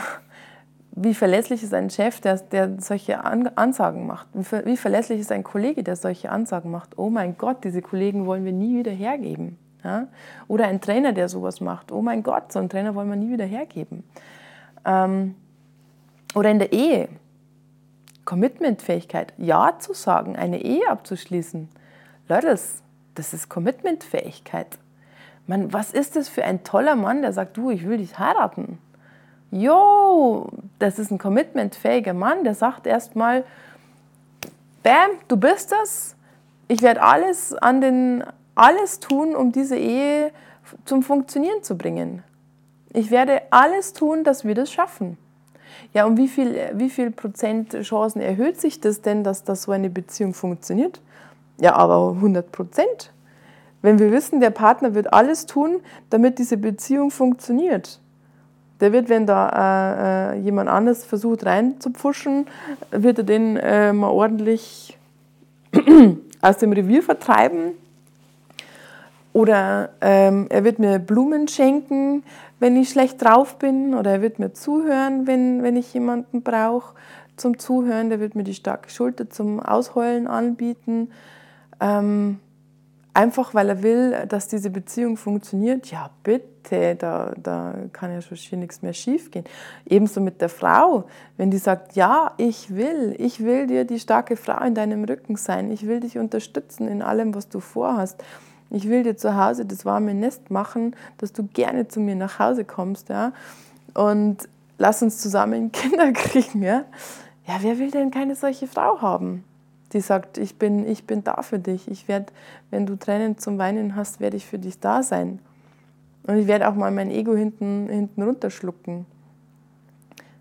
Speaker 1: Wie verlässlich ist ein Chef, der, der solche An Ansagen macht? Wie, wie verlässlich ist ein Kollege, der solche Ansagen macht? Oh mein Gott, diese Kollegen wollen wir nie wieder hergeben. Ja? Oder ein Trainer, der sowas macht. Oh mein Gott, so einen Trainer wollen wir nie wieder hergeben. Ähm, oder in der Ehe. Commitmentfähigkeit, Ja zu sagen, eine Ehe abzuschließen. Leute, das, ist Commitmentfähigkeit. Man, was ist das für ein toller Mann, der sagt, du, ich will dich heiraten. Jo, das ist ein commitmentfähiger Mann, der sagt erstmal, bam, du bist das, Ich werde alles an den alles tun, um diese Ehe zum Funktionieren zu bringen. Ich werde alles tun, dass wir das schaffen. Ja, um wie viel, wie viel Prozent Chancen erhöht sich das denn, dass das so eine Beziehung funktioniert? Ja, aber 100 Prozent. Wenn wir wissen, der Partner wird alles tun, damit diese Beziehung funktioniert. Der wird, wenn da äh, äh jemand anderes versucht reinzupfuschen, wird er den äh, mal ordentlich aus dem Revier vertreiben. Oder ähm, er wird mir Blumen schenken, wenn ich schlecht drauf bin. Oder er wird mir zuhören, wenn, wenn ich jemanden brauche zum Zuhören. Der wird mir die starke Schulter zum Ausheulen anbieten. Ähm, einfach weil er will, dass diese Beziehung funktioniert. Ja, bitte, da, da kann ja schon schier nichts mehr schiefgehen. Ebenso mit der Frau, wenn die sagt, ja, ich will, ich will dir die starke Frau in deinem Rücken sein, ich will dich unterstützen in allem, was du vorhast ich will dir zu Hause das warme Nest machen, dass du gerne zu mir nach Hause kommst, ja. Und lass uns zusammen Kinder kriegen, ja. Ja, wer will denn keine solche Frau haben? Die sagt, ich bin, ich bin da für dich. Ich werde, wenn du Tränen zum Weinen hast, werde ich für dich da sein. Und ich werde auch mal mein Ego hinten, hinten runterschlucken.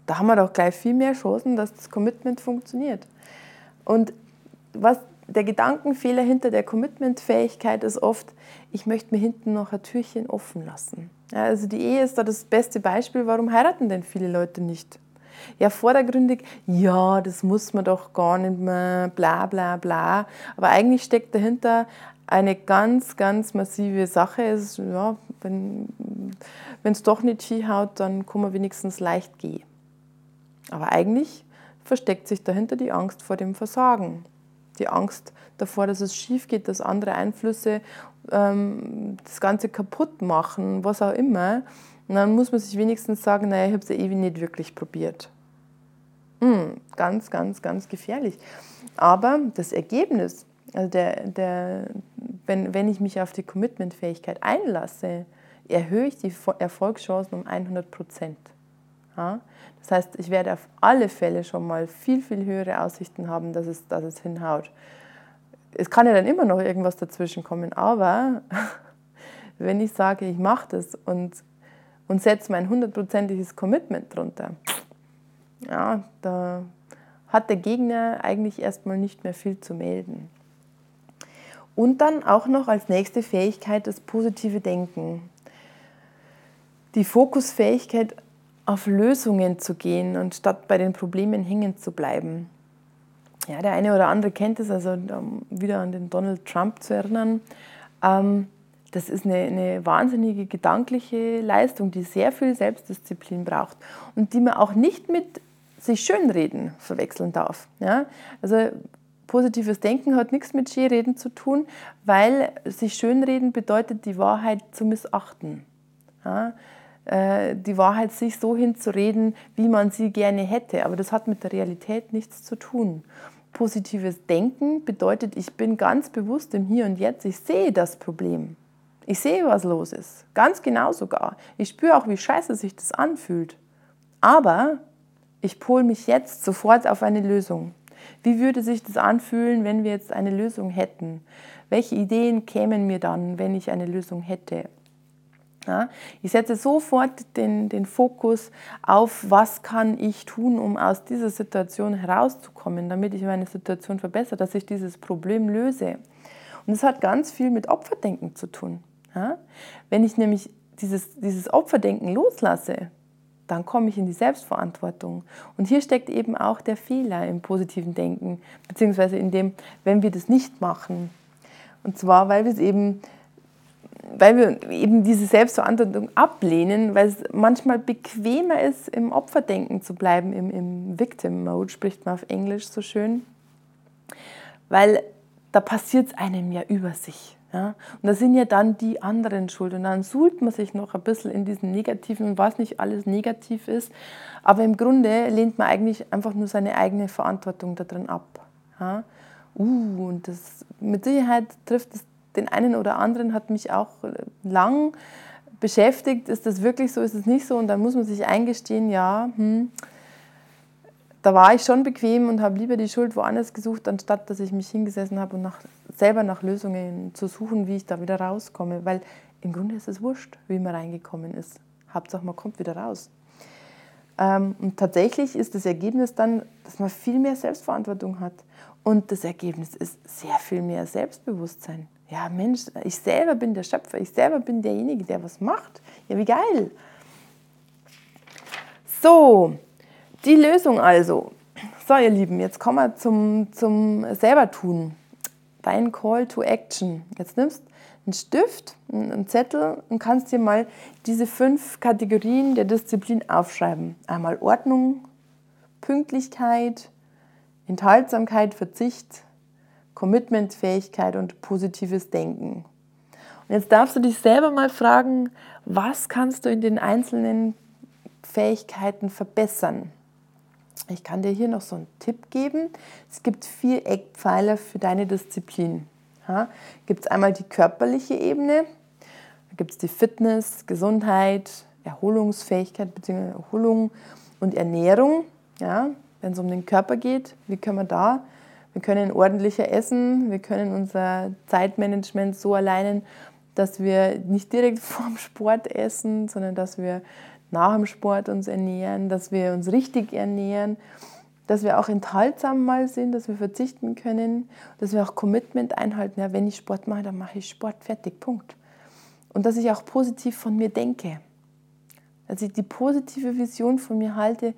Speaker 1: Da haben wir doch gleich viel mehr Chancen, dass das Commitment funktioniert. Und was der Gedankenfehler hinter der Commitmentfähigkeit ist oft, ich möchte mir hinten noch ein Türchen offen lassen. Ja, also die Ehe ist da das beste Beispiel, warum heiraten denn viele Leute nicht? Ja, vordergründig, ja, das muss man doch gar nicht mehr, bla bla bla. Aber eigentlich steckt dahinter eine ganz, ganz massive Sache. Es, ja, wenn es doch nicht hinhaut, dann kann man wenigstens leicht gehen. Aber eigentlich versteckt sich dahinter die Angst vor dem Versagen die Angst davor, dass es schief geht, dass andere Einflüsse ähm, das Ganze kaputt machen, was auch immer. Und dann muss man sich wenigstens sagen, naja, ich habe es ja eh nicht wirklich probiert. Hm, ganz, ganz, ganz gefährlich. Aber das Ergebnis, also der, der, wenn, wenn ich mich auf die Commitmentfähigkeit einlasse, erhöhe ich die Erfolgschancen um 100 Prozent. Das heißt, ich werde auf alle Fälle schon mal viel, viel höhere Aussichten haben, dass es, dass es hinhaut. Es kann ja dann immer noch irgendwas dazwischen kommen, aber wenn ich sage, ich mache das und, und setze mein hundertprozentiges Commitment drunter, ja, da hat der Gegner eigentlich erstmal nicht mehr viel zu melden. Und dann auch noch als nächste Fähigkeit das positive Denken. Die Fokusfähigkeit auf Lösungen zu gehen und statt bei den Problemen hängen zu bleiben. Ja, der eine oder andere kennt es, also um wieder an den Donald Trump zu erinnern. Ähm, das ist eine, eine, wahnsinnige gedankliche Leistung, die sehr viel Selbstdisziplin braucht und die man auch nicht mit sich schönreden verwechseln darf. Ja? Also positives Denken hat nichts mit Schönreden zu tun, weil sich schönreden bedeutet, die Wahrheit zu missachten. Ja? Äh, die Wahrheit sich so hinzureden, wie man sie gerne hätte. Aber das hat mit der Realität nichts zu tun. Positives Denken bedeutet, ich bin ganz bewusst im Hier und Jetzt. Ich sehe das Problem. Ich sehe, was los ist. Ganz genau sogar. Ich spüre auch, wie scheiße sich das anfühlt. Aber ich pole mich jetzt sofort auf eine Lösung. Wie würde sich das anfühlen, wenn wir jetzt eine Lösung hätten? Welche Ideen kämen mir dann, wenn ich eine Lösung hätte? Ja, ich setze sofort den, den Fokus auf, was kann ich tun, um aus dieser Situation herauszukommen, damit ich meine Situation verbessere, dass ich dieses Problem löse. Und das hat ganz viel mit Opferdenken zu tun. Ja? Wenn ich nämlich dieses, dieses Opferdenken loslasse, dann komme ich in die Selbstverantwortung. Und hier steckt eben auch der Fehler im positiven Denken, beziehungsweise in dem, wenn wir das nicht machen. Und zwar, weil wir es eben weil wir eben diese Selbstverantwortung ablehnen, weil es manchmal bequemer ist, im Opferdenken zu bleiben, im, im Victim-Mode, spricht man auf Englisch so schön. Weil da passiert es einem ja über sich. Ja? Und da sind ja dann die anderen schuld. Und dann suhlt man sich noch ein bisschen in diesen Negativen, was nicht alles negativ ist. Aber im Grunde lehnt man eigentlich einfach nur seine eigene Verantwortung darin ab. Ja? Uh, und das mit Sicherheit trifft es den einen oder anderen hat mich auch lang beschäftigt. Ist das wirklich so, ist es nicht so? Und dann muss man sich eingestehen, ja, hm, da war ich schon bequem und habe lieber die Schuld woanders gesucht, anstatt dass ich mich hingesessen habe und nach, selber nach Lösungen zu suchen, wie ich da wieder rauskomme. Weil im Grunde ist es wurscht, wie man reingekommen ist. Hauptsache, man kommt wieder raus. Ähm, und tatsächlich ist das Ergebnis dann, dass man viel mehr Selbstverantwortung hat. Und das Ergebnis ist sehr viel mehr Selbstbewusstsein. Ja, Mensch, ich selber bin der Schöpfer, ich selber bin derjenige, der was macht. Ja, wie geil. So, die Lösung also. So, ihr Lieben, jetzt kommen wir zum, zum selber tun. Dein Call to Action. Jetzt nimmst einen Stift, einen Zettel und kannst dir mal diese fünf Kategorien der Disziplin aufschreiben. Einmal Ordnung, Pünktlichkeit, Enthaltsamkeit, Verzicht, Commitmentfähigkeit und positives Denken. Und jetzt darfst du dich selber mal fragen, was kannst du in den einzelnen Fähigkeiten verbessern? Ich kann dir hier noch so einen Tipp geben. Es gibt vier Eckpfeiler für deine Disziplin. Ja, gibt es einmal die körperliche Ebene, da gibt es die Fitness, Gesundheit, Erholungsfähigkeit bzw. Erholung und Ernährung. Ja, Wenn es um den Körper geht, wie können wir da? Wir können ordentlicher essen, wir können unser Zeitmanagement so alleinen, dass wir nicht direkt vorm Sport essen, sondern dass wir nach dem Sport uns ernähren, dass wir uns richtig ernähren dass wir auch enthaltsam mal sind, dass wir verzichten können, dass wir auch Commitment einhalten. Ja, wenn ich Sport mache, dann mache ich Sport fertig, Punkt. Und dass ich auch positiv von mir denke. Dass ich die positive Vision von mir halte,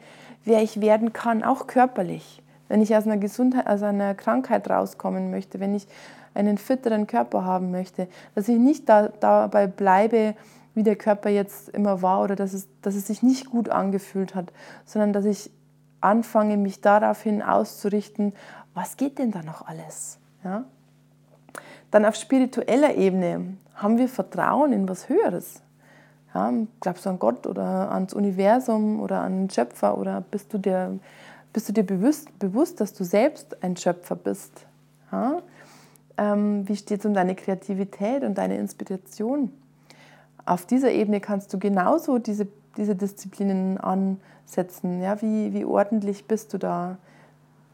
Speaker 1: wer ich werden kann, auch körperlich. Wenn ich aus einer, Gesundheit, aus einer Krankheit rauskommen möchte, wenn ich einen fitteren Körper haben möchte, dass ich nicht da, dabei bleibe, wie der Körper jetzt immer war oder dass es, dass es sich nicht gut angefühlt hat, sondern dass ich anfange, mich daraufhin auszurichten, was geht denn da noch alles? Ja? Dann auf spiritueller Ebene haben wir Vertrauen in was Höheres. Ja, glaubst du an Gott oder ans Universum oder an den Schöpfer oder bist du dir, bist du dir bewusst, bewusst, dass du selbst ein Schöpfer bist? Ja? Ähm, wie steht es um deine Kreativität und deine Inspiration? Auf dieser Ebene kannst du genauso diese diese Disziplinen ansetzen? Ja, wie, wie ordentlich bist du da?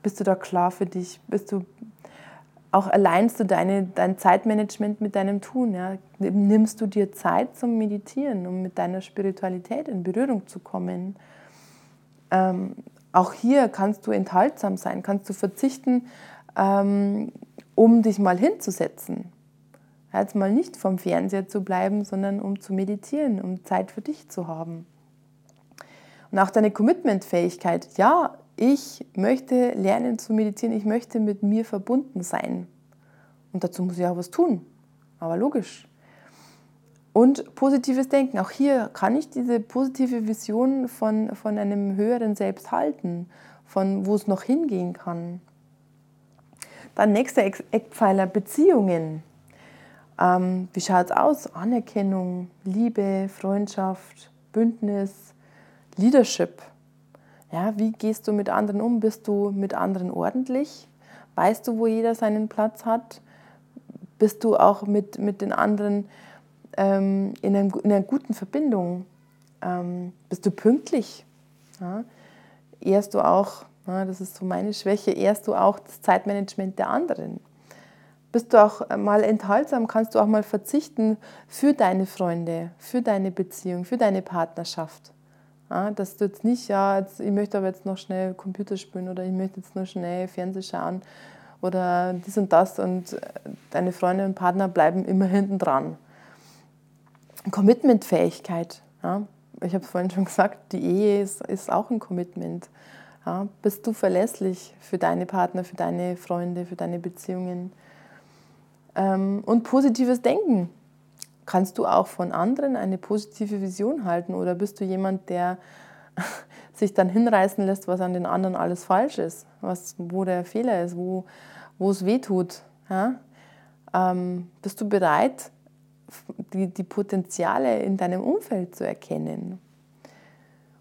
Speaker 1: Bist du da klar für dich? Bist du auch alleinst du deine, dein Zeitmanagement mit deinem Tun? Ja? Nimmst du dir Zeit zum Meditieren, um mit deiner Spiritualität in Berührung zu kommen? Ähm, auch hier kannst du enthaltsam sein, kannst du verzichten, ähm, um dich mal hinzusetzen. Jetzt mal nicht vom Fernseher zu bleiben, sondern um zu meditieren, um Zeit für dich zu haben. Und auch deine Commitmentfähigkeit. Ja, ich möchte lernen zu meditieren, ich möchte mit mir verbunden sein. Und dazu muss ich auch was tun. Aber logisch. Und positives Denken. Auch hier kann ich diese positive Vision von, von einem höheren Selbst halten, von wo es noch hingehen kann. Dann nächster Eckpfeiler, Beziehungen. Ähm, wie schaut es aus? Anerkennung, Liebe, Freundschaft, Bündnis, Leadership. Ja, wie gehst du mit anderen um? Bist du mit anderen ordentlich? Weißt du, wo jeder seinen Platz hat? Bist du auch mit, mit den anderen ähm, in, einem, in, einer guten Verbindung? Ähm, bist du pünktlich? Ja? Ehrst du auch, ja, das ist so meine Schwäche, ehrst du auch das Zeitmanagement der anderen? bist du auch mal enthaltsam, kannst du auch mal verzichten für deine Freunde, für deine Beziehung, für deine Partnerschaft. Ja, dass du jetzt nicht, ja, jetzt, ich möchte aber jetzt noch schnell Computer spielen oder ich möchte jetzt nur schnell Fernsehen schauen oder dies und das und äh, deine Freunde und Partner bleiben immer hinten dran. Commitmentfähigkeit. Ja, ich habe es vorhin schon gesagt, die Ehe ist, ist auch ein Commitment. Ja, bist du verlässlich für deine Partner, für deine Freunde, für deine Beziehungen? Ähm, und positives Denken. Kannst du auch von anderen eine positive Vision halten oder bist du jemand, der sich dann hinreißen lässt, was an den anderen alles falsch ist, was, wo der Fehler ist, wo, wo es weh tut? Ja? Ähm, bist du bereit, die, die Potenziale in deinem Umfeld zu erkennen?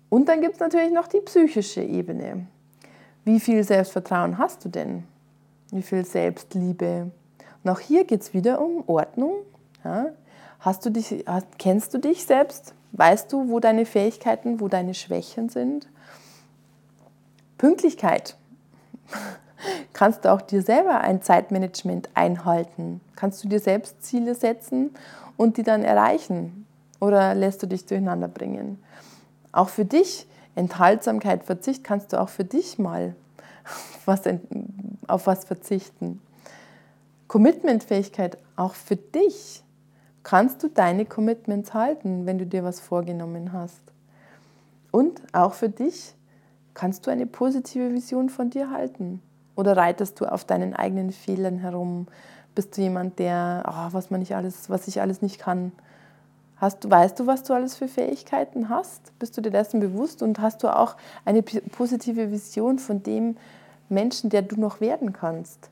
Speaker 1: Und dann gibt es natürlich noch die psychische Ebene. Wie viel Selbstvertrauen hast du denn? Wie viel Selbstliebe? Und auch hier geht es wieder um Ordnung. Ja? Hast du dich, kennst du dich selbst? Weißt du, wo deine Fähigkeiten, wo deine Schwächen sind? Pünktlichkeit. Kannst du auch dir selber ein Zeitmanagement einhalten? Kannst du dir selbst Ziele setzen und die dann erreichen? Oder lässt du dich durcheinander bringen? Auch für dich, Enthaltsamkeit, Verzicht, kannst du auch für dich mal was, auf was verzichten. Commitmentfähigkeit, auch für dich kannst du deine Commitments halten, wenn du dir was vorgenommen hast. Und auch für dich kannst du eine positive Vision von dir halten. Oder reitest du auf deinen eigenen Fehlern herum? Bist du jemand, der, oh, was man nicht alles, was ich alles nicht kann? Hast, weißt du, was du alles für Fähigkeiten hast? Bist du dir dessen bewusst und hast du auch eine positive Vision von dem Menschen, der du noch werden kannst?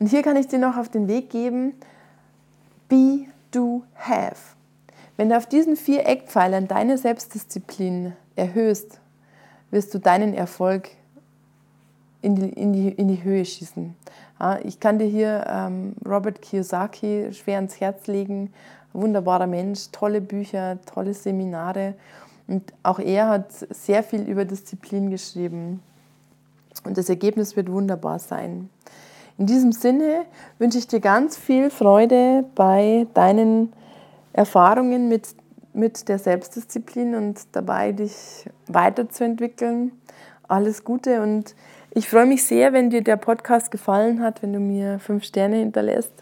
Speaker 1: Und hier kann ich dir noch auf den Weg geben, be, do, have. Wenn du auf diesen vier Eckpfeilern deine Selbstdisziplin erhöhst, wirst du deinen Erfolg in die, in die, in die Höhe schießen. Ja, ich kann dir hier ähm, Robert Kiyosaki schwer ans Herz legen. Wunderbarer Mensch, tolle Bücher, tolle Seminare. Und auch er hat sehr viel über Disziplin geschrieben. Und das Ergebnis wird wunderbar sein. In diesem Sinne wünsche ich dir ganz viel Freude bei deinen Erfahrungen mit, mit der Selbstdisziplin und dabei, dich weiterzuentwickeln. Alles Gute und ich freue mich sehr, wenn dir der Podcast gefallen hat, wenn du mir fünf Sterne hinterlässt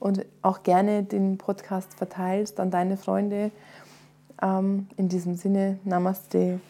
Speaker 1: und auch gerne den Podcast verteilst an deine Freunde. Ähm, in diesem Sinne, Namaste.